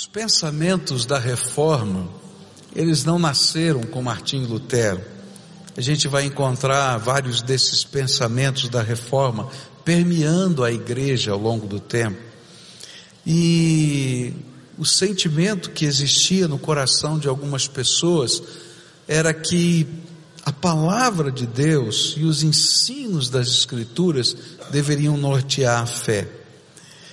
Os pensamentos da reforma, eles não nasceram com Martim Lutero. A gente vai encontrar vários desses pensamentos da reforma permeando a igreja ao longo do tempo. E o sentimento que existia no coração de algumas pessoas era que a palavra de Deus e os ensinos das Escrituras deveriam nortear a fé.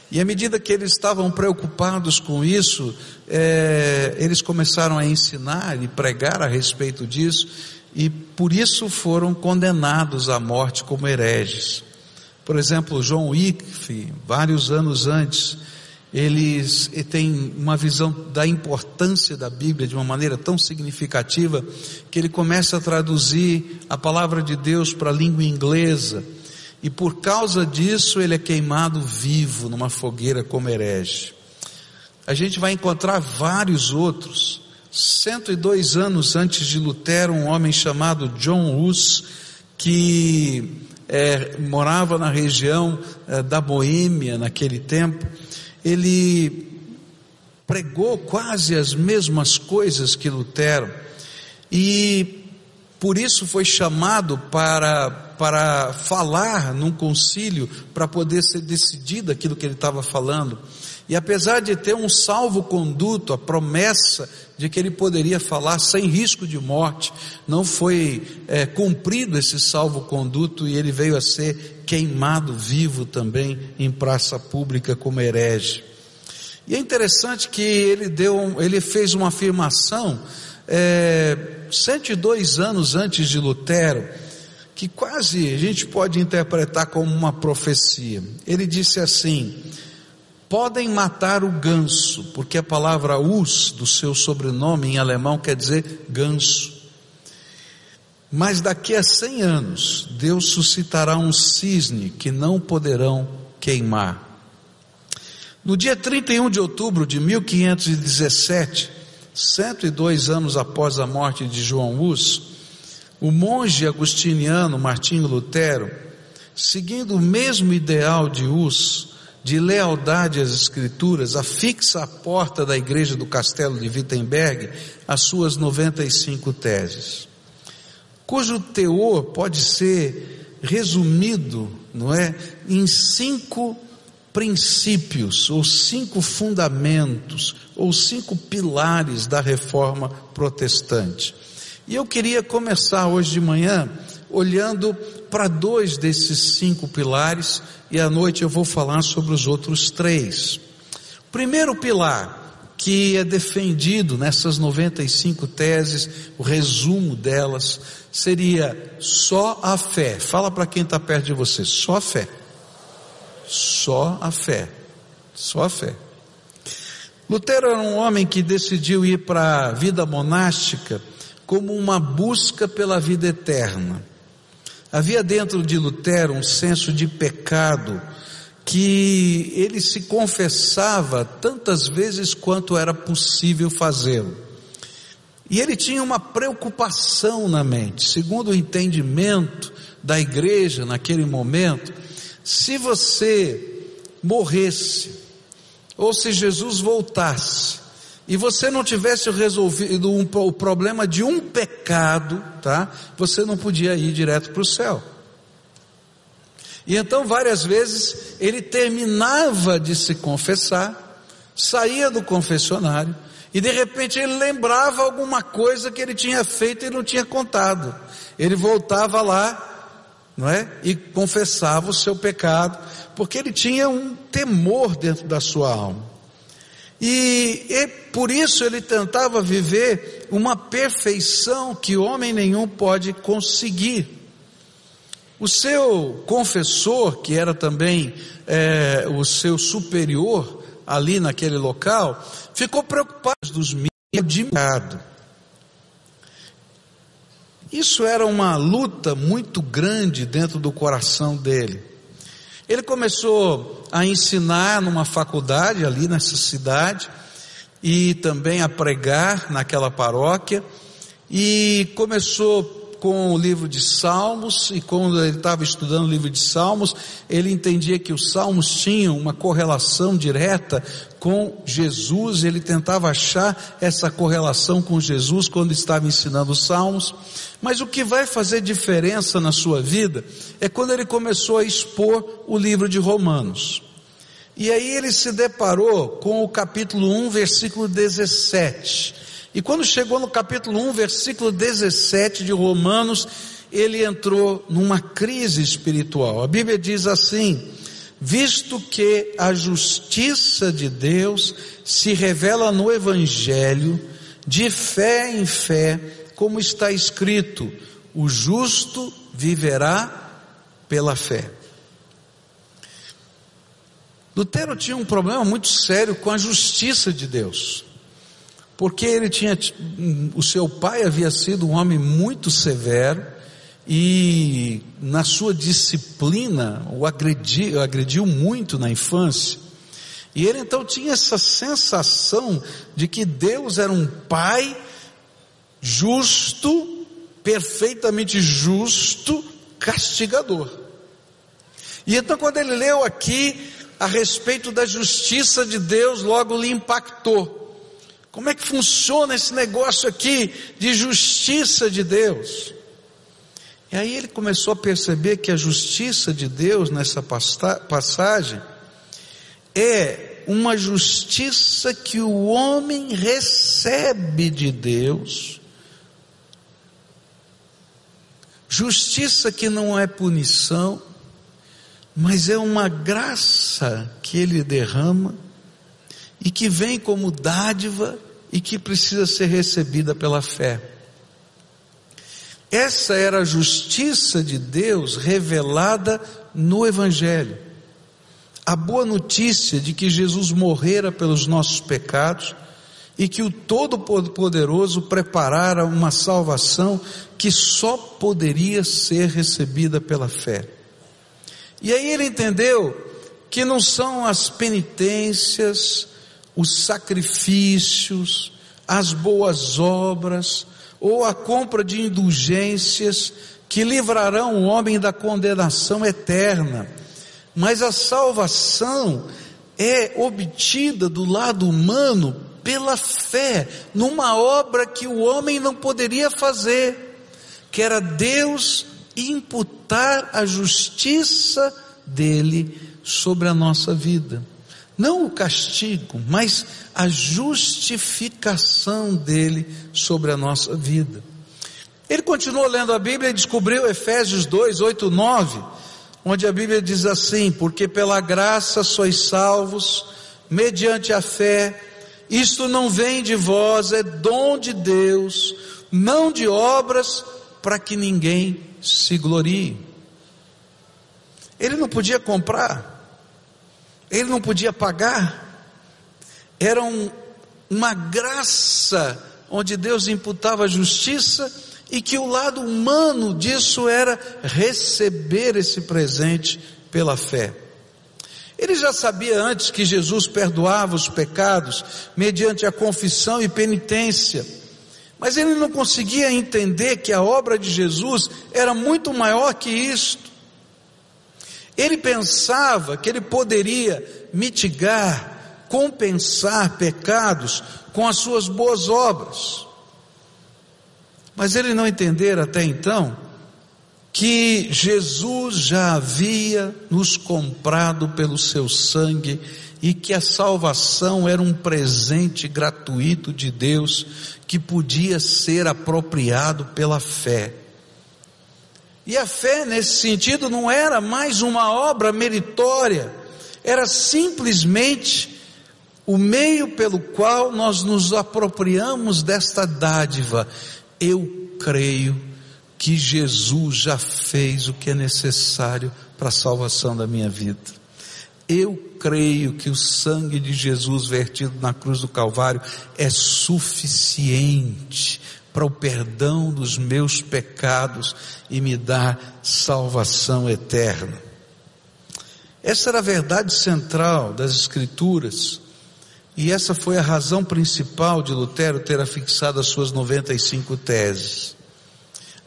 E à medida que eles estavam preocupados com isso, é, eles começaram a ensinar e pregar a respeito disso, e por isso foram condenados à morte como hereges. Por exemplo, João Wycliffe, vários anos antes, eles têm uma visão da importância da Bíblia de uma maneira tão significativa que ele começa a traduzir a palavra de Deus para a língua inglesa e por causa disso ele é queimado vivo numa fogueira como herege. A gente vai encontrar vários outros. 102 anos antes de Lutero, um homem chamado John Hus, que é, morava na região é, da Boêmia naquele tempo, ele pregou quase as mesmas coisas que Lutero e por isso foi chamado para, para falar num concílio, para poder ser decidido aquilo que ele estava falando. E apesar de ter um salvo-conduto, a promessa de que ele poderia falar sem risco de morte, não foi é, cumprido esse salvo-conduto e ele veio a ser queimado vivo também em praça pública como herege. E é interessante que ele deu, ele fez uma afirmação é, 102 anos antes de Lutero, que quase a gente pode interpretar como uma profecia. Ele disse assim: podem matar o ganso, porque a palavra us do seu sobrenome em alemão quer dizer ganso. Mas daqui a 100 anos, Deus suscitará um cisne que não poderão queimar. No dia 31 de outubro de 1517, 102 anos após a morte de João Hus, o monge agustiniano Martinho Lutero, seguindo o mesmo ideal de Hus, de lealdade às Escrituras, afixa à porta da igreja do castelo de Wittenberg as suas 95 teses, cujo teor pode ser resumido, não é, em cinco princípios ou cinco fundamentos ou cinco pilares da reforma protestante. E eu queria começar hoje de manhã olhando para dois desses cinco pilares e à noite eu vou falar sobre os outros três. O primeiro pilar que é defendido nessas 95 teses, o resumo delas seria só a fé. Fala para quem está perto de você, só a fé. Só a fé. Só a fé. Lutero era um homem que decidiu ir para a vida monástica como uma busca pela vida eterna. Havia dentro de Lutero um senso de pecado que ele se confessava tantas vezes quanto era possível fazê-lo. E ele tinha uma preocupação na mente, segundo o entendimento da igreja naquele momento, se você morresse, ou se Jesus voltasse, e você não tivesse resolvido um, o problema de um pecado, tá? Você não podia ir direto para o céu. E então várias vezes ele terminava de se confessar, saía do confessionário, e de repente ele lembrava alguma coisa que ele tinha feito e não tinha contado. Ele voltava lá não é? E confessava o seu pecado, porque ele tinha um temor dentro da sua alma. E, e por isso ele tentava viver uma perfeição que homem nenhum pode conseguir. O seu confessor, que era também é, o seu superior ali naquele local, ficou preocupado dos mídias de mercado. Isso era uma luta muito grande dentro do coração dele. Ele começou a ensinar numa faculdade ali nessa cidade e também a pregar naquela paróquia e começou com o livro de Salmos, e quando ele estava estudando o livro de Salmos, ele entendia que os Salmos tinham uma correlação direta com Jesus, ele tentava achar essa correlação com Jesus quando estava ensinando os Salmos. Mas o que vai fazer diferença na sua vida é quando ele começou a expor o livro de Romanos. E aí ele se deparou com o capítulo 1, versículo 17. E quando chegou no capítulo 1, versículo 17 de Romanos, ele entrou numa crise espiritual. A Bíblia diz assim: visto que a justiça de Deus se revela no Evangelho, de fé em fé, como está escrito: o justo viverá pela fé. Lutero tinha um problema muito sério com a justiça de Deus. Porque ele tinha, o seu pai havia sido um homem muito severo e na sua disciplina o agrediu, agrediu muito na infância. E ele então tinha essa sensação de que Deus era um pai justo, perfeitamente justo, castigador. E então quando ele leu aqui a respeito da justiça de Deus logo lhe impactou. Como é que funciona esse negócio aqui de justiça de Deus? E aí ele começou a perceber que a justiça de Deus nessa passagem é uma justiça que o homem recebe de Deus, justiça que não é punição, mas é uma graça que ele derrama e que vem como dádiva e que precisa ser recebida pela fé. Essa era a justiça de Deus revelada no Evangelho. A boa notícia de que Jesus morrera pelos nossos pecados e que o Todo-Poderoso preparara uma salvação que só poderia ser recebida pela fé. E aí ele entendeu que não são as penitências, os sacrifícios, as boas obras ou a compra de indulgências que livrarão o homem da condenação eterna, mas a salvação é obtida do lado humano pela fé, numa obra que o homem não poderia fazer, que era Deus imputar a justiça dele sobre a nossa vida. Não o castigo, mas a justificação dele sobre a nossa vida. Ele continuou lendo a Bíblia e descobriu Efésios 2, 8, 9, onde a Bíblia diz assim: Porque pela graça sois salvos, mediante a fé, isto não vem de vós, é dom de Deus, não de obras, para que ninguém se glorie. Ele não podia comprar, ele não podia pagar, era um, uma graça onde Deus imputava justiça e que o lado humano disso era receber esse presente pela fé. Ele já sabia antes que Jesus perdoava os pecados mediante a confissão e penitência. Mas ele não conseguia entender que a obra de Jesus era muito maior que isto. Ele pensava que ele poderia mitigar, compensar pecados com as suas boas obras. Mas ele não entendera até então que Jesus já havia nos comprado pelo seu sangue e que a salvação era um presente gratuito de Deus que podia ser apropriado pela fé. E a fé, nesse sentido, não era mais uma obra meritória, era simplesmente o meio pelo qual nós nos apropriamos desta dádiva. Eu creio que Jesus já fez o que é necessário para a salvação da minha vida. Eu creio que o sangue de Jesus vertido na cruz do Calvário é suficiente para o perdão dos meus pecados e me dá salvação eterna. Essa era a verdade central das Escrituras. E essa foi a razão principal de Lutero ter afixado as suas 95 teses.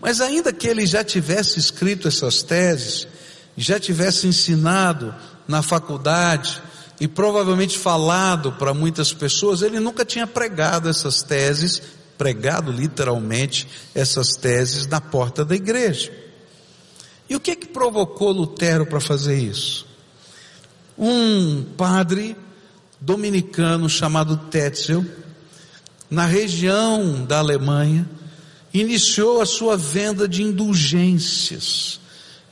Mas ainda que ele já tivesse escrito essas teses, já tivesse ensinado na faculdade e provavelmente falado para muitas pessoas, ele nunca tinha pregado essas teses, pregado literalmente essas teses na porta da igreja. E o que que provocou Lutero para fazer isso? Um padre dominicano chamado Tetzel, na região da Alemanha, iniciou a sua venda de indulgências.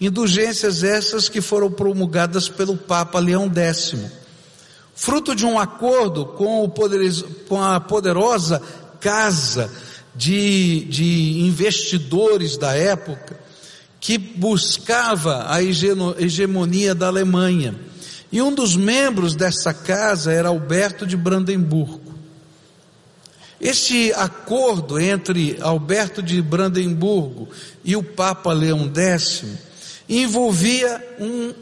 Indulgências essas que foram promulgadas pelo Papa Leão X, fruto de um acordo com, com a poderosa casa de, de investidores da época, que buscava a hegemonia da Alemanha. E um dos membros dessa casa era Alberto de Brandemburgo. Este acordo entre Alberto de Brandemburgo e o Papa Leão X envolvia um,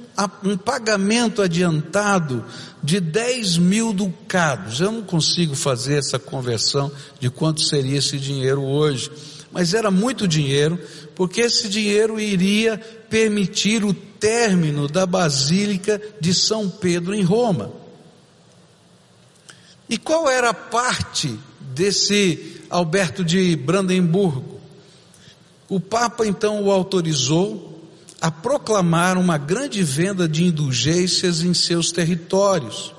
um pagamento adiantado de 10 mil ducados. Eu não consigo fazer essa conversão de quanto seria esse dinheiro hoje, mas era muito dinheiro, porque esse dinheiro iria permitir o término da Basílica de São Pedro em Roma. E qual era a parte desse Alberto de Brandemburgo. O Papa então o autorizou a proclamar uma grande venda de indulgências em seus territórios,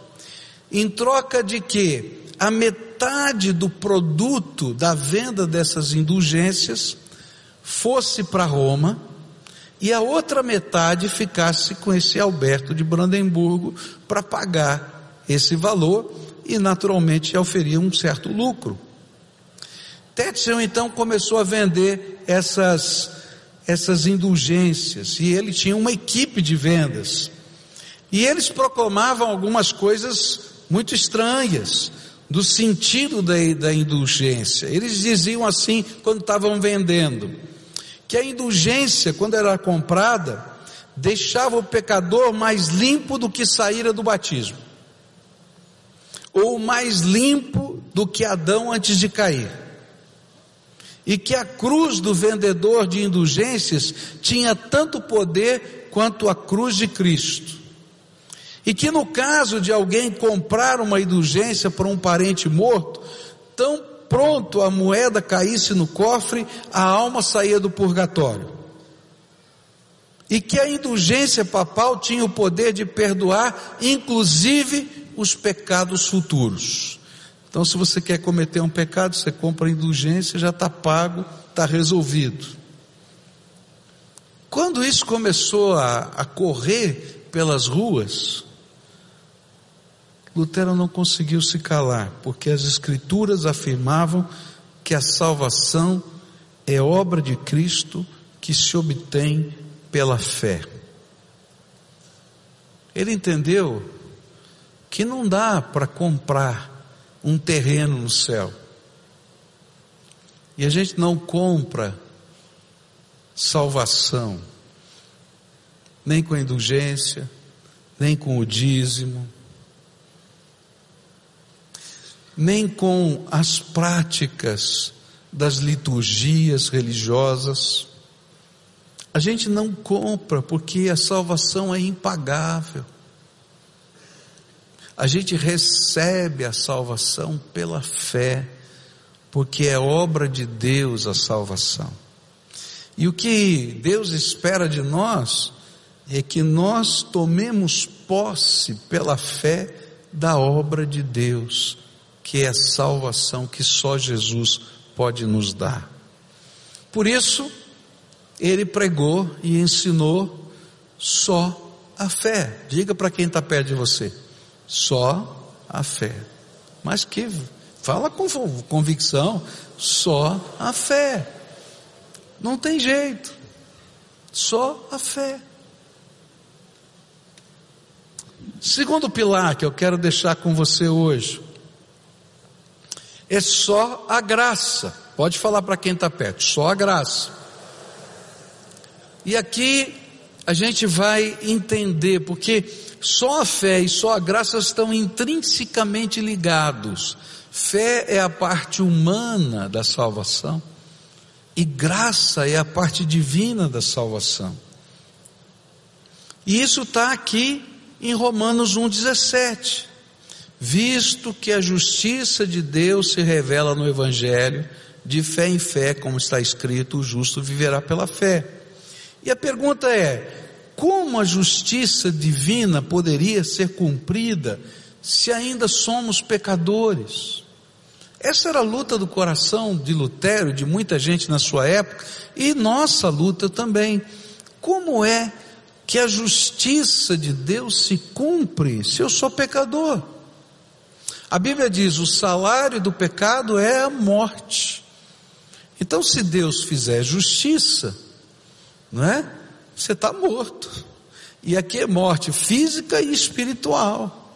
em troca de que a metade do produto da venda dessas indulgências fosse para Roma e a outra metade ficasse com esse Alberto de Brandemburgo para pagar esse valor e naturalmente oferia um certo lucro. Tetzel então começou a vender essas, essas indulgências e ele tinha uma equipe de vendas. E eles proclamavam algumas coisas muito estranhas do sentido da, da indulgência. Eles diziam assim quando estavam vendendo, que a indulgência, quando era comprada, deixava o pecador mais limpo do que saíra do batismo ou mais limpo do que Adão antes de cair. E que a cruz do vendedor de indulgências tinha tanto poder quanto a cruz de Cristo. E que no caso de alguém comprar uma indulgência para um parente morto, tão pronto a moeda caísse no cofre, a alma saía do purgatório. E que a indulgência papal tinha o poder de perdoar, inclusive os pecados futuros. Então, se você quer cometer um pecado, você compra indulgência, já está pago, está resolvido. Quando isso começou a, a correr pelas ruas, Lutero não conseguiu se calar, porque as Escrituras afirmavam que a salvação é obra de Cristo que se obtém pela fé. Ele entendeu que não dá para comprar um terreno no céu. E a gente não compra salvação, nem com a indulgência, nem com o dízimo, nem com as práticas das liturgias religiosas. A gente não compra porque a salvação é impagável. A gente recebe a salvação pela fé, porque é obra de Deus a salvação. E o que Deus espera de nós é que nós tomemos posse pela fé da obra de Deus, que é a salvação que só Jesus pode nos dar. Por isso, ele pregou e ensinou só a fé. Diga para quem está perto de você. Só a fé. Mas que fala com convicção, só a fé. Não tem jeito. Só a fé. Segundo pilar que eu quero deixar com você hoje é só a graça. Pode falar para quem está perto, só a graça. E aqui a gente vai entender, porque só a fé e só a graça estão intrinsecamente ligados. Fé é a parte humana da salvação e graça é a parte divina da salvação. E isso está aqui em Romanos 1,17. Visto que a justiça de Deus se revela no Evangelho, de fé em fé, como está escrito, o justo viverá pela fé. E a pergunta é: como a justiça divina poderia ser cumprida se ainda somos pecadores? Essa era a luta do coração de Lutero, de muita gente na sua época, e nossa luta também. Como é que a justiça de Deus se cumpre se eu sou pecador? A Bíblia diz: o salário do pecado é a morte. Então, se Deus fizer justiça, não é? Você está morto. E aqui é morte física e espiritual.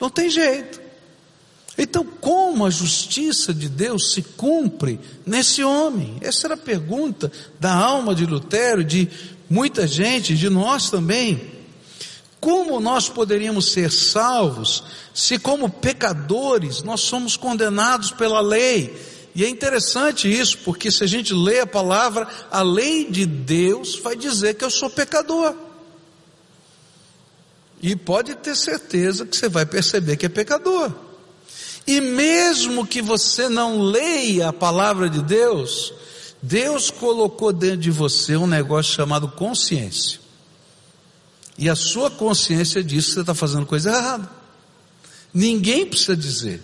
Não tem jeito. Então, como a justiça de Deus se cumpre nesse homem? Essa era a pergunta da alma de Lutero, de muita gente, de nós também. Como nós poderíamos ser salvos se, como pecadores, nós somos condenados pela lei? E é interessante isso, porque se a gente lê a palavra, a lei de Deus vai dizer que eu sou pecador. E pode ter certeza que você vai perceber que é pecador. E mesmo que você não leia a palavra de Deus, Deus colocou dentro de você um negócio chamado consciência. E a sua consciência diz que você está fazendo coisa errada. Ninguém precisa dizer.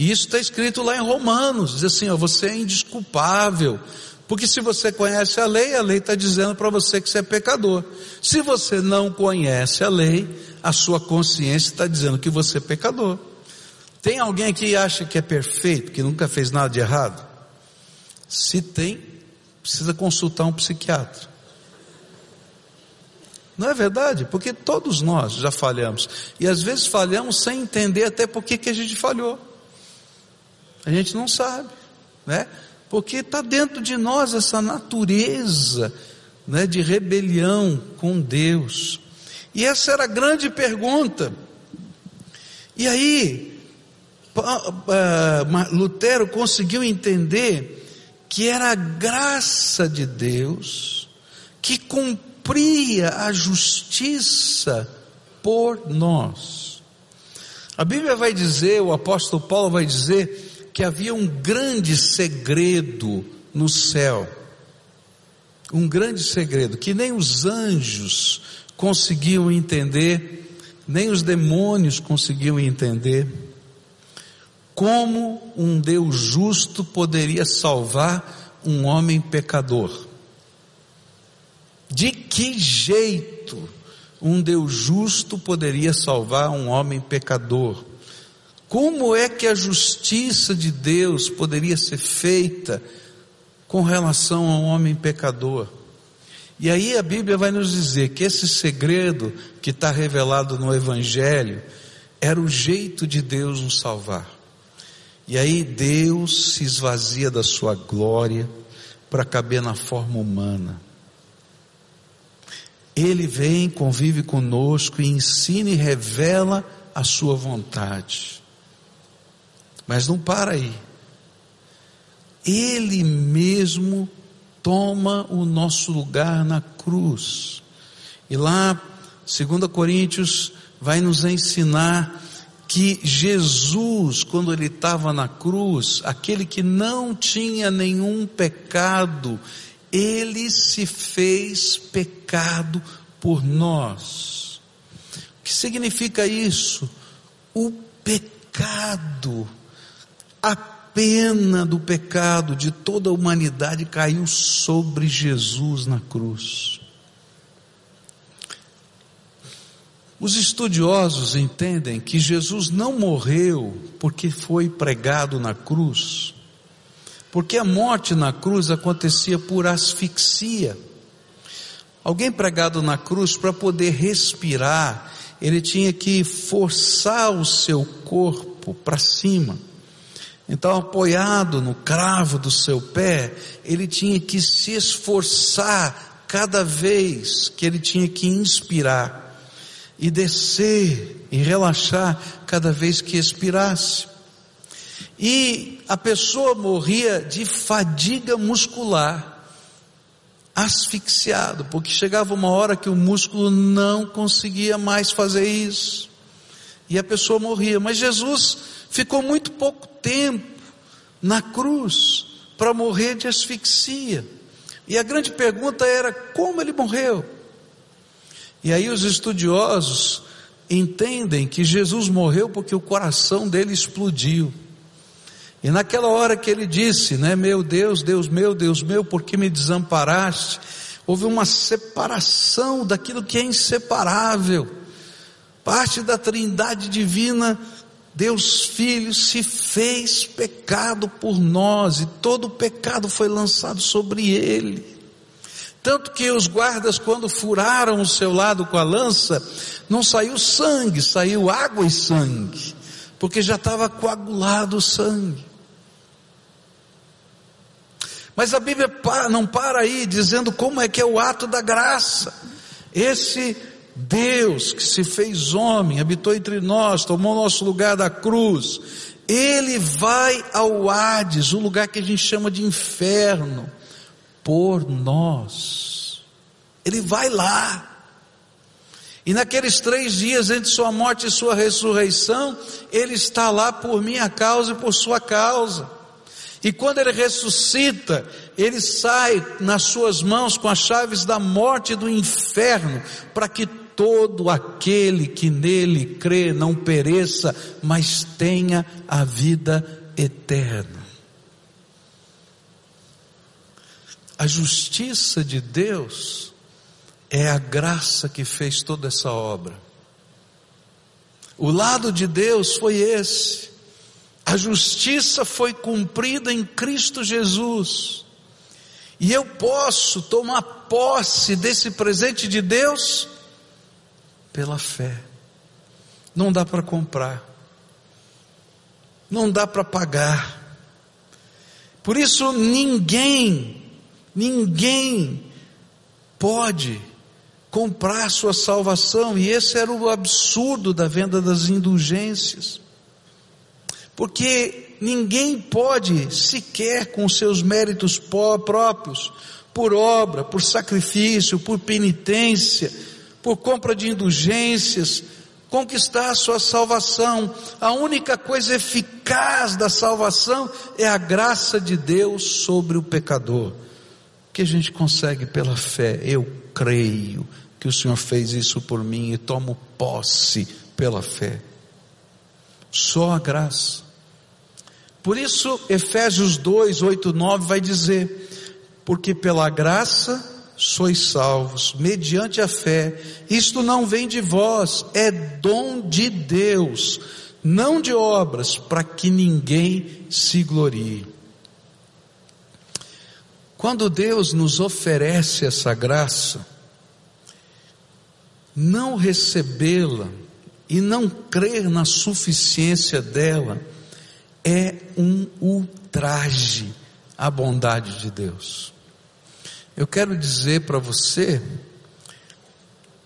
E isso está escrito lá em Romanos, diz assim, ó, você é indisculpável. Porque se você conhece a lei, a lei está dizendo para você que você é pecador. Se você não conhece a lei, a sua consciência está dizendo que você é pecador. Tem alguém que acha que é perfeito, que nunca fez nada de errado? Se tem, precisa consultar um psiquiatra. Não é verdade? Porque todos nós já falhamos. E às vezes falhamos sem entender até por que a gente falhou. A gente não sabe, né? Porque está dentro de nós essa natureza né, de rebelião com Deus. E essa era a grande pergunta. E aí, Lutero conseguiu entender que era a graça de Deus que cumpria a justiça por nós. A Bíblia vai dizer, o apóstolo Paulo vai dizer, que havia um grande segredo no céu. Um grande segredo que nem os anjos conseguiam entender, nem os demônios conseguiam entender como um Deus justo poderia salvar um homem pecador? De que jeito um Deus justo poderia salvar um homem pecador? Como é que a justiça de Deus poderia ser feita com relação a um homem pecador? E aí a Bíblia vai nos dizer que esse segredo que está revelado no Evangelho era o jeito de Deus nos salvar. E aí Deus se esvazia da sua glória para caber na forma humana. Ele vem, convive conosco e ensina e revela a sua vontade. Mas não para aí. Ele mesmo toma o nosso lugar na cruz. E lá, 2 Coríntios vai nos ensinar que Jesus, quando ele estava na cruz, aquele que não tinha nenhum pecado, ele se fez pecado por nós. O que significa isso? O pecado, a pena do pecado de toda a humanidade caiu sobre Jesus na cruz. Os estudiosos entendem que Jesus não morreu porque foi pregado na cruz, porque a morte na cruz acontecia por asfixia. Alguém pregado na cruz, para poder respirar, ele tinha que forçar o seu corpo para cima. Então, apoiado no cravo do seu pé, ele tinha que se esforçar cada vez que ele tinha que inspirar e descer e relaxar cada vez que expirasse. E a pessoa morria de fadiga muscular, asfixiado, porque chegava uma hora que o músculo não conseguia mais fazer isso. E a pessoa morria. Mas Jesus ficou muito pouco tempo na cruz para morrer de asfixia. E a grande pergunta era como ele morreu. E aí os estudiosos entendem que Jesus morreu porque o coração dele explodiu. E naquela hora que ele disse, né, meu Deus, Deus meu, Deus meu, por que me desamparaste? Houve uma separação daquilo que é inseparável. Parte da trindade divina, Deus Filho se fez pecado por nós e todo o pecado foi lançado sobre ele. Tanto que os guardas, quando furaram o seu lado com a lança, não saiu sangue, saiu água e sangue, porque já estava coagulado o sangue. Mas a Bíblia não para aí dizendo como é que é o ato da graça. Esse Deus que se fez homem, habitou entre nós, tomou nosso lugar da cruz, ele vai ao Hades, o lugar que a gente chama de inferno, por nós. Ele vai lá. E naqueles três dias entre sua morte e sua ressurreição, ele está lá por minha causa e por sua causa. E quando ele ressuscita, ele sai nas suas mãos com as chaves da morte e do inferno, para que todo aquele que nele crê não pereça, mas tenha a vida eterna. A justiça de Deus é a graça que fez toda essa obra. O lado de Deus foi esse. A justiça foi cumprida em Cristo Jesus. E eu posso tomar posse desse presente de Deus pela fé. Não dá para comprar. Não dá para pagar. Por isso ninguém, ninguém pode comprar sua salvação, e esse era o absurdo da venda das indulgências porque ninguém pode sequer com seus méritos próprios, por obra, por sacrifício, por penitência, por compra de indulgências, conquistar a sua salvação. A única coisa eficaz da salvação é a graça de Deus sobre o pecador, que a gente consegue pela fé. Eu creio que o Senhor fez isso por mim e tomo posse pela fé. Só a graça. Por isso, Efésios 2, 8, 9 vai dizer: Porque pela graça sois salvos, mediante a fé, isto não vem de vós, é dom de Deus, não de obras, para que ninguém se glorie. Quando Deus nos oferece essa graça, não recebê-la e não crer na suficiência dela, é um ultraje à bondade de Deus. Eu quero dizer para você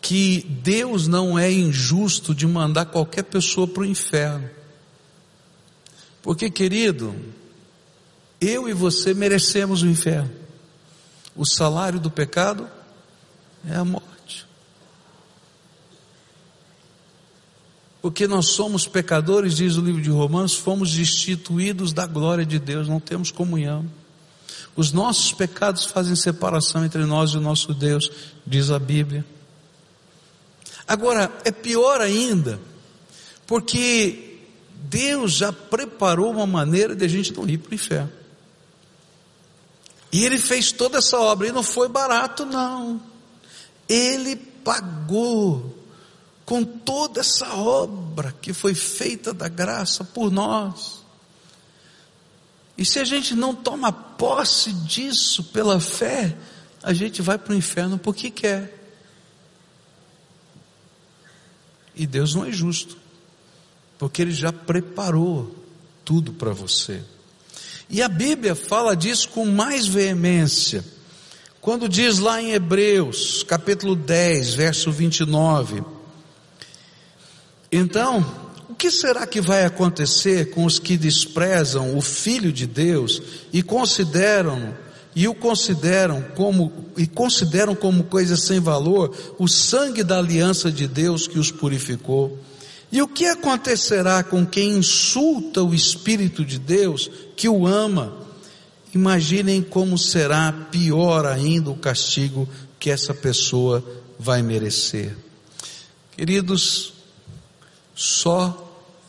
que Deus não é injusto de mandar qualquer pessoa para o inferno. Porque, querido, eu e você merecemos o inferno. O salário do pecado é a morte. porque nós somos pecadores, diz o livro de Romanos, fomos destituídos da glória de Deus, não temos comunhão. Os nossos pecados fazem separação entre nós e o nosso Deus, diz a Bíblia. Agora, é pior ainda, porque Deus já preparou uma maneira de a gente não ir para o inferno. E Ele fez toda essa obra, e não foi barato, não. Ele pagou com toda essa obra que foi feita da graça por nós. E se a gente não toma posse disso pela fé, a gente vai para o inferno porque quer. E Deus não é justo, porque Ele já preparou tudo para você. E a Bíblia fala disso com mais veemência, quando diz lá em Hebreus, capítulo 10, verso 29, então, o que será que vai acontecer com os que desprezam o Filho de Deus e consideram e o consideram como e consideram como coisa sem valor o sangue da aliança de Deus que os purificou? E o que acontecerá com quem insulta o Espírito de Deus que o ama? Imaginem como será pior ainda o castigo que essa pessoa vai merecer. Queridos, só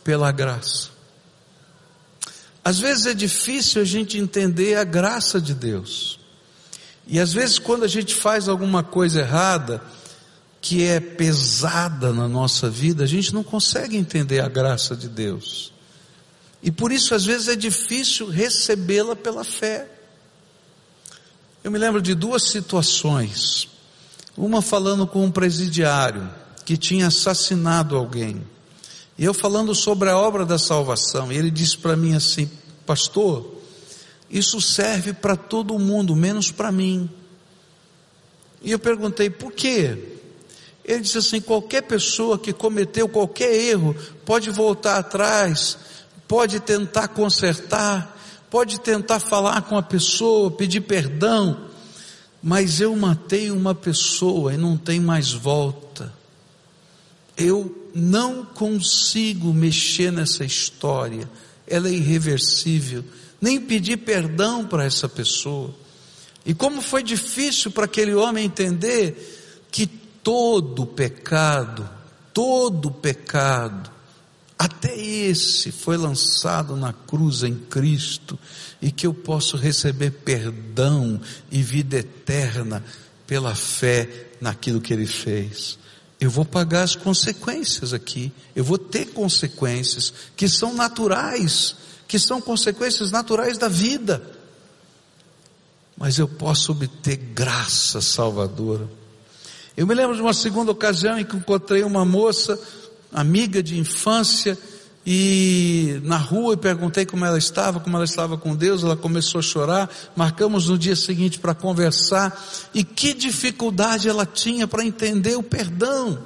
pela graça. Às vezes é difícil a gente entender a graça de Deus. E às vezes quando a gente faz alguma coisa errada, que é pesada na nossa vida, a gente não consegue entender a graça de Deus. E por isso às vezes é difícil recebê-la pela fé. Eu me lembro de duas situações. Uma falando com um presidiário que tinha assassinado alguém. E eu falando sobre a obra da salvação. E ele disse para mim assim: Pastor, isso serve para todo mundo, menos para mim. E eu perguntei: Por quê? Ele disse assim: qualquer pessoa que cometeu qualquer erro pode voltar atrás, pode tentar consertar, pode tentar falar com a pessoa, pedir perdão, mas eu matei uma pessoa e não tem mais volta. Eu não consigo mexer nessa história, ela é irreversível, nem pedir perdão para essa pessoa. E como foi difícil para aquele homem entender que todo pecado, todo pecado, até esse foi lançado na cruz em Cristo e que eu posso receber perdão e vida eterna pela fé naquilo que ele fez. Eu vou pagar as consequências aqui, eu vou ter consequências que são naturais, que são consequências naturais da vida. Mas eu posso obter graça salvadora. Eu me lembro de uma segunda ocasião em que encontrei uma moça, amiga de infância, e na rua e perguntei como ela estava, como ela estava com Deus, ela começou a chorar, marcamos no dia seguinte para conversar, e que dificuldade ela tinha para entender o perdão.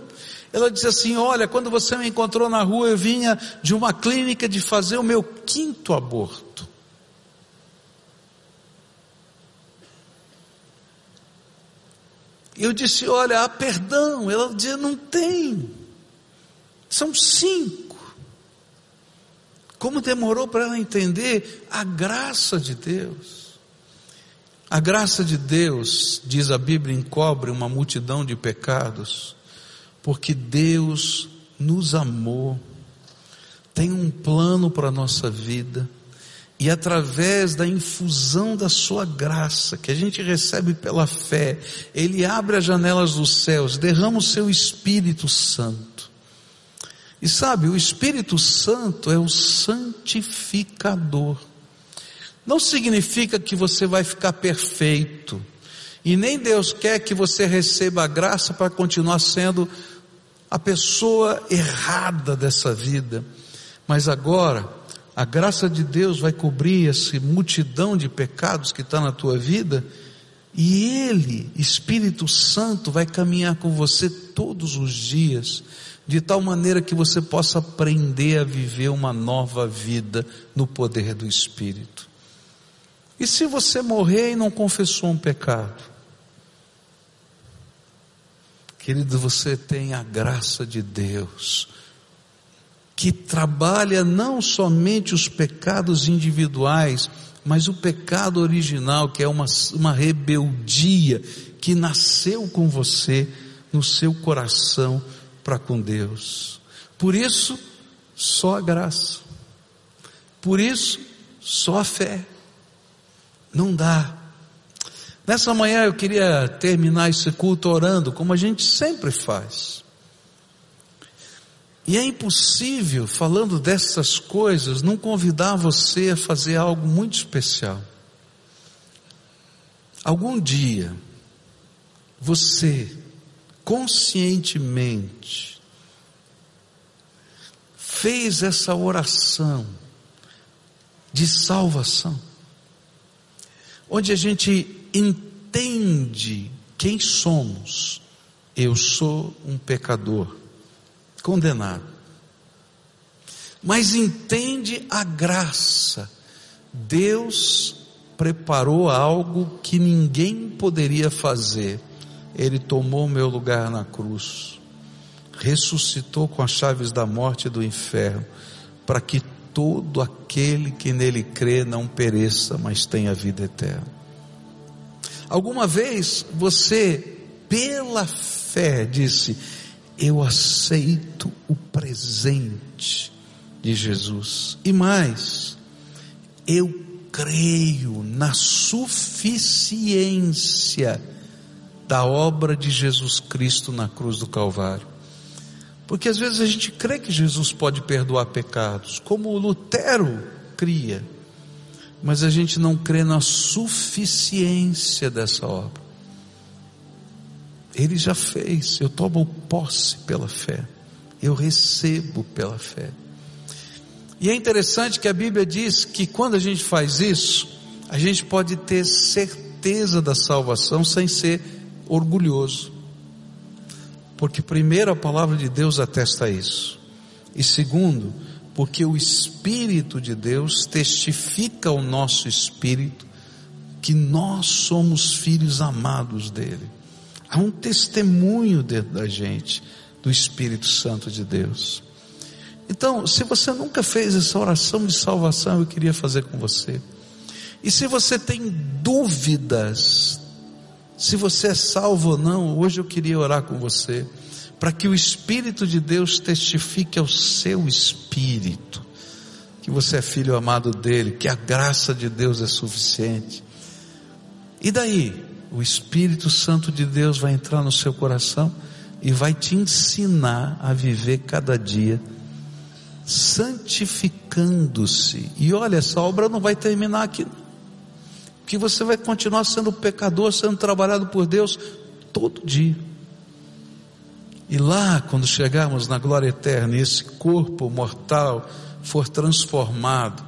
Ela disse assim: Olha, quando você me encontrou na rua, eu vinha de uma clínica de fazer o meu quinto aborto. Eu disse: Olha, há perdão. Ela dizia: Não tem. São cinco. Como demorou para ela entender a graça de Deus. A graça de Deus, diz a Bíblia, encobre uma multidão de pecados, porque Deus nos amou, tem um plano para a nossa vida, e através da infusão da sua graça, que a gente recebe pela fé, Ele abre as janelas dos céus, derrama o seu Espírito Santo, e sabe, o Espírito Santo é o santificador. Não significa que você vai ficar perfeito. E nem Deus quer que você receba a graça para continuar sendo a pessoa errada dessa vida. Mas agora, a graça de Deus vai cobrir essa multidão de pecados que está na tua vida. E Ele, Espírito Santo, vai caminhar com você todos os dias de tal maneira que você possa aprender a viver uma nova vida no poder do Espírito. E se você morrer e não confessou um pecado? Querido, você tem a graça de Deus, que trabalha não somente os pecados individuais, mas o pecado original, que é uma, uma rebeldia que nasceu com você, no seu coração, para com Deus. Por isso, só a graça. Por isso, só a fé. Não dá. Nessa manhã eu queria terminar esse culto orando, como a gente sempre faz. E é impossível, falando dessas coisas, não convidar você a fazer algo muito especial. Algum dia, você conscientemente fez essa oração de salvação, onde a gente entende quem somos. Eu sou um pecador condenado. mas entende a graça. Deus preparou algo que ninguém poderia fazer. Ele tomou meu lugar na cruz, ressuscitou com as chaves da morte e do inferno, para que todo aquele que nele crê não pereça, mas tenha vida eterna. Alguma vez você, pela fé, disse: Eu aceito o presente de Jesus. E mais, eu creio na suficiência da obra de Jesus Cristo na cruz do Calvário. Porque às vezes a gente crê que Jesus pode perdoar pecados, como Lutero cria, mas a gente não crê na suficiência dessa obra. Ele já fez, eu tomo posse pela fé, eu recebo pela fé. E é interessante que a Bíblia diz que quando a gente faz isso, a gente pode ter certeza da salvação sem ser orgulhoso. Porque primeiro a palavra de Deus atesta isso. E segundo, porque o Espírito de Deus testifica ao nosso espírito que nós somos filhos amados dele. Há um testemunho dentro da gente do Espírito Santo de Deus. Então, se você nunca fez essa oração de salvação, eu queria fazer com você. E se você tem dúvidas, se você é salvo ou não, hoje eu queria orar com você, para que o Espírito de Deus testifique ao seu espírito, que você é filho amado dele, que a graça de Deus é suficiente. E daí, o Espírito Santo de Deus vai entrar no seu coração e vai te ensinar a viver cada dia santificando-se. E olha, essa obra não vai terminar aqui, que você vai continuar sendo pecador, sendo trabalhado por Deus todo dia. E lá, quando chegarmos na glória eterna, e esse corpo mortal for transformado,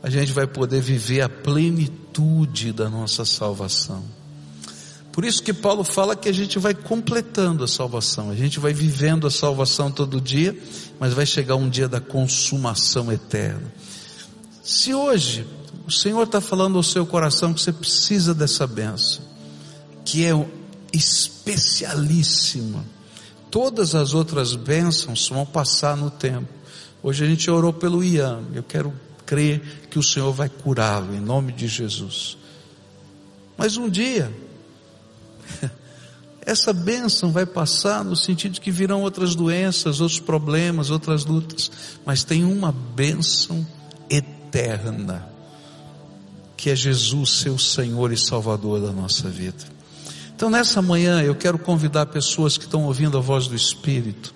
a gente vai poder viver a plenitude da nossa salvação. Por isso que Paulo fala que a gente vai completando a salvação, a gente vai vivendo a salvação todo dia, mas vai chegar um dia da consumação eterna. Se hoje o Senhor está falando ao seu coração que você precisa dessa benção, que é especialíssima, todas as outras bênçãos vão passar no tempo. Hoje a gente orou pelo Ian, eu quero crer que o Senhor vai curá-lo em nome de Jesus. Mas um dia, essa bênção vai passar no sentido de que virão outras doenças, outros problemas, outras lutas, mas tem uma bênção eterna, que é Jesus, seu Senhor e Salvador da nossa vida. Então nessa manhã eu quero convidar pessoas que estão ouvindo a voz do Espírito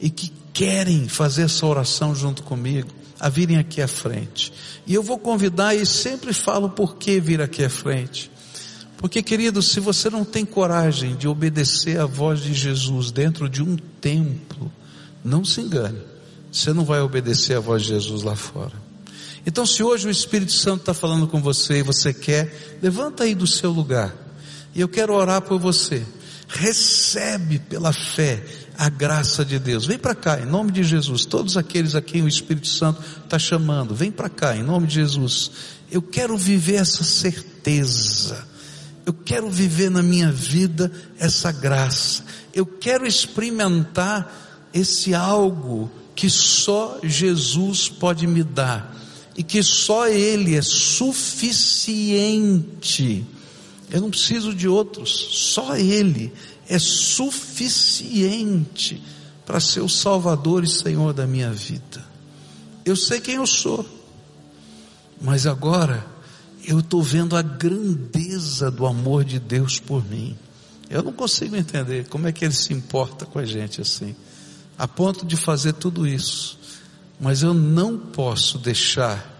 e que querem fazer essa oração junto comigo, a virem aqui à frente. E eu vou convidar e sempre falo por que vir aqui à frente. Porque, querido, se você não tem coragem de obedecer à voz de Jesus dentro de um templo, não se engane, você não vai obedecer à voz de Jesus lá fora. Então, se hoje o Espírito Santo está falando com você e você quer, levanta aí do seu lugar. E eu quero orar por você. Recebe pela fé a graça de Deus. Vem para cá, em nome de Jesus. Todos aqueles a quem o Espírito Santo está chamando, vem para cá, em nome de Jesus. Eu quero viver essa certeza eu quero viver na minha vida essa graça. Eu quero experimentar esse algo que só Jesus pode me dar e que só Ele é suficiente. Eu não preciso de outros, só Ele é suficiente para ser o Salvador e Senhor da minha vida. Eu sei quem eu sou, mas agora eu estou vendo a grandeza do amor de Deus por mim. Eu não consigo entender como é que Ele se importa com a gente assim, a ponto de fazer tudo isso. Mas eu não posso deixar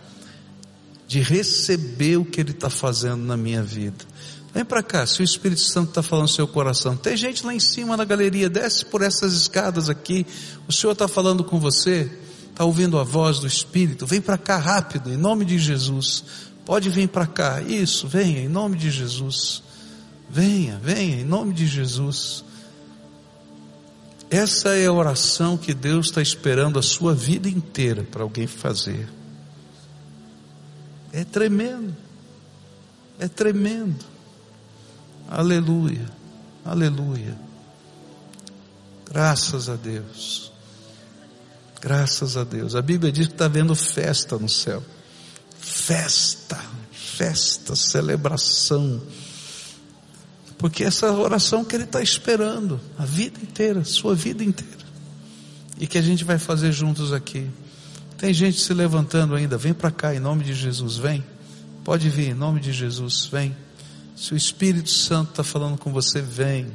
de receber o que Ele está fazendo na minha vida. Vem para cá, se o Espírito Santo está falando no seu coração. Tem gente lá em cima na galeria, desce por essas escadas aqui. O Senhor está falando com você, está ouvindo a voz do Espírito. Vem para cá rápido, em nome de Jesus. Pode vir para cá. Isso, venha em nome de Jesus. Venha, venha em nome de Jesus. Essa é a oração que Deus está esperando a sua vida inteira para alguém fazer. É tremendo, é tremendo. Aleluia, aleluia. Graças a Deus. Graças a Deus. A Bíblia diz que está vendo festa no céu. Festa, festa, celebração. Porque essa oração que ele está esperando a vida inteira, sua vida inteira. E que a gente vai fazer juntos aqui. Tem gente se levantando ainda, vem para cá em nome de Jesus, vem. Pode vir em nome de Jesus, vem. Se o Espírito Santo está falando com você, vem.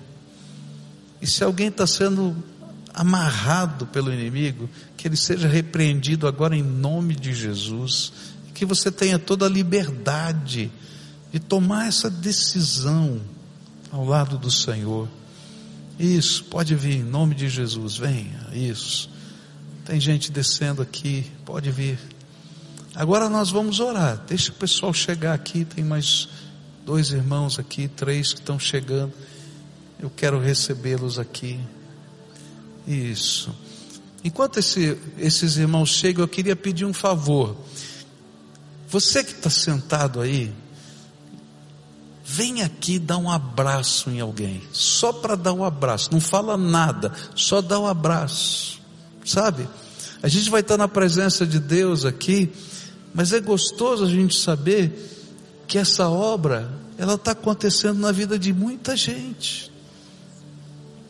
E se alguém está sendo amarrado pelo inimigo, que ele seja repreendido agora em nome de Jesus, que você tenha toda a liberdade de tomar essa decisão ao lado do Senhor. Isso, pode vir em nome de Jesus, venha, isso. Tem gente descendo aqui, pode vir. Agora nós vamos orar, deixa o pessoal chegar aqui, tem mais dois irmãos aqui, três que estão chegando. Eu quero recebê-los aqui. Isso. Enquanto esse, esses irmãos chegam, eu queria pedir um favor. Você que está sentado aí, vem aqui dar um abraço em alguém, só para dar um abraço, não fala nada, só dá um abraço, sabe? A gente vai estar na presença de Deus aqui, mas é gostoso a gente saber que essa obra, ela está acontecendo na vida de muita gente.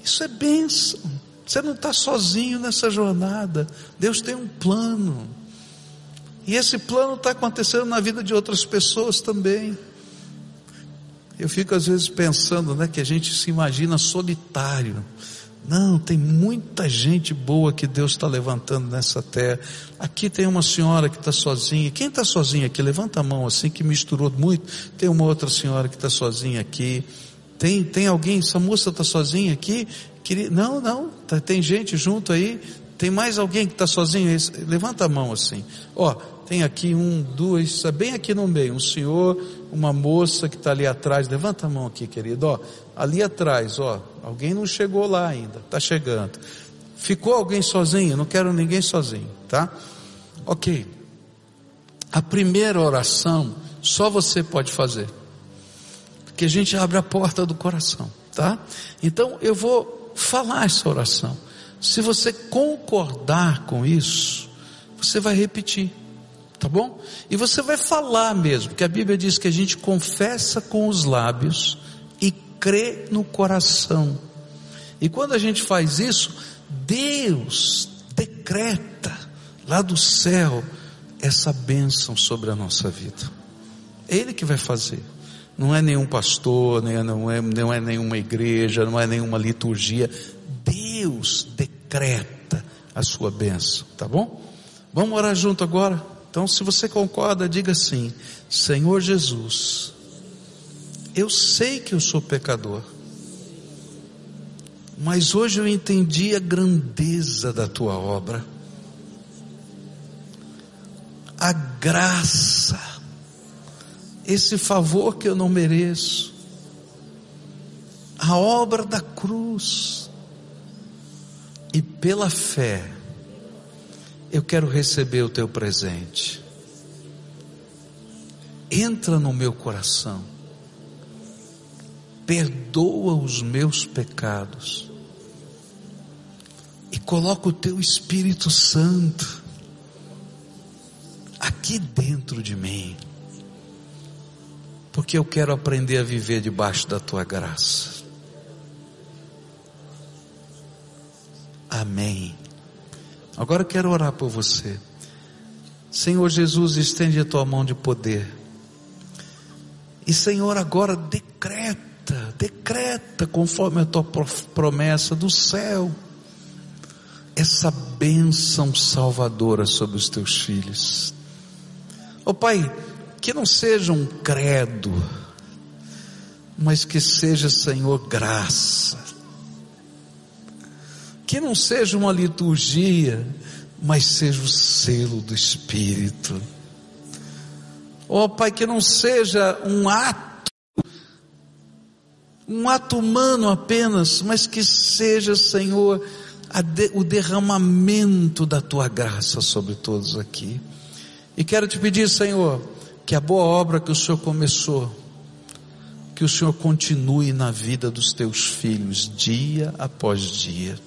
Isso é bênção. Você não está sozinho nessa jornada. Deus tem um plano. E esse plano está acontecendo na vida de outras pessoas também. Eu fico às vezes pensando, né, que a gente se imagina solitário. Não, tem muita gente boa que Deus está levantando nessa terra. Aqui tem uma senhora que está sozinha. Quem está sozinha aqui? Levanta a mão assim, que misturou muito. Tem uma outra senhora que está sozinha aqui. Tem, tem alguém, essa moça está sozinha aqui? Não, não, tá, tem gente junto aí. Tem mais alguém que está sozinho? Levanta a mão assim. Ó, tem aqui um, duas, bem aqui no meio, um senhor, uma moça que está ali atrás. Levanta a mão aqui, querido. Ó, ali atrás, ó, alguém não chegou lá ainda, está chegando. Ficou alguém sozinho? Não quero ninguém sozinho, tá? Ok. A primeira oração só você pode fazer que a gente abre a porta do coração, tá? Então eu vou falar essa oração. Se você concordar com isso, você vai repetir, tá bom? E você vai falar mesmo, porque a Bíblia diz que a gente confessa com os lábios e crê no coração. E quando a gente faz isso, Deus decreta lá do céu essa bênção sobre a nossa vida. É Ele que vai fazer. Não é nenhum pastor, não é, não é nenhuma igreja, não é nenhuma liturgia. Deus decreta a sua bênção, tá bom? Vamos orar junto agora? Então, se você concorda, diga assim: Senhor Jesus, eu sei que eu sou pecador, mas hoje eu entendi a grandeza da tua obra, a graça, esse favor que eu não mereço, a obra da cruz, e pela fé, eu quero receber o teu presente. Entra no meu coração, perdoa os meus pecados, e coloca o teu Espírito Santo aqui dentro de mim porque eu quero aprender a viver debaixo da tua graça. Amém. Agora eu quero orar por você. Senhor Jesus, estende a tua mão de poder. E Senhor, agora decreta, decreta conforme a tua promessa do céu, essa bênção salvadora sobre os teus filhos. Ó oh, Pai, que não seja um credo, mas que seja, Senhor, graça. Que não seja uma liturgia, mas seja o selo do Espírito. Ó oh, Pai, que não seja um ato, um ato humano apenas, mas que seja, Senhor, de, o derramamento da tua graça sobre todos aqui. E quero te pedir, Senhor, que a boa obra que o Senhor começou, que o Senhor continue na vida dos teus filhos, dia após dia.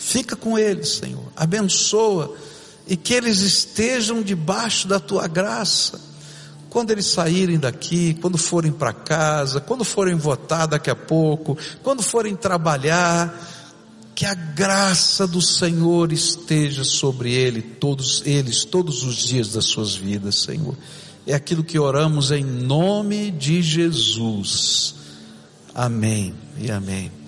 Fica com eles, Senhor, abençoa, e que eles estejam debaixo da tua graça. Quando eles saírem daqui, quando forem para casa, quando forem votar daqui a pouco, quando forem trabalhar, que a graça do Senhor esteja sobre ele, todos eles, todos os dias das suas vidas, Senhor. É aquilo que oramos em nome de Jesus. Amém e amém.